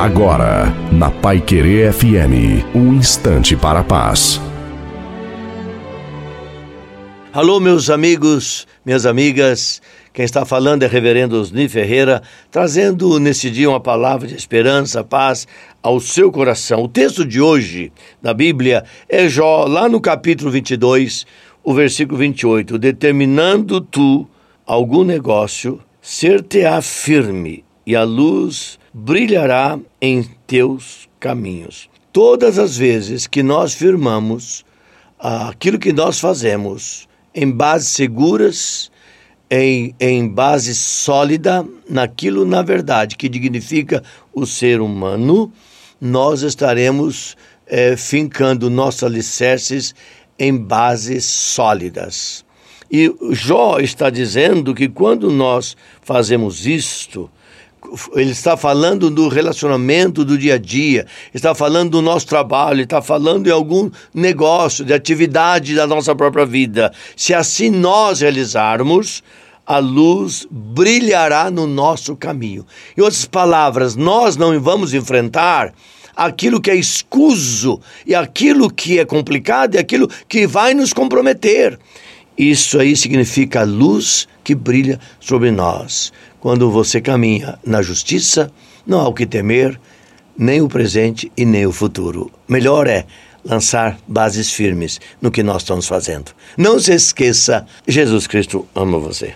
Agora, na Pai Querer FM, um instante para a paz. Alô, meus amigos, minhas amigas. Quem está falando é Reverendo Osni Ferreira, trazendo nesse dia uma palavra de esperança, paz ao seu coração. O texto de hoje da Bíblia é Jó, lá no capítulo 22, o versículo 28. Determinando tu algum negócio, ser-te-á firme, e a luz brilhará em teus caminhos. Todas as vezes que nós firmamos aquilo que nós fazemos em bases seguras, em, em base sólida, naquilo na verdade que dignifica o ser humano, nós estaremos é, fincando nossos alicerces em bases sólidas. E Jó está dizendo que quando nós fazemos isto, ele está falando do relacionamento do dia a dia, está falando do nosso trabalho, está falando em algum negócio, de atividade da nossa própria vida. Se assim nós realizarmos, a luz brilhará no nosso caminho. Em outras palavras, nós não vamos enfrentar aquilo que é escuso e aquilo que é complicado e aquilo que vai nos comprometer. Isso aí significa a luz que brilha sobre nós. Quando você caminha na justiça, não há o que temer, nem o presente e nem o futuro. Melhor é lançar bases firmes no que nós estamos fazendo. Não se esqueça, Jesus Cristo ama você.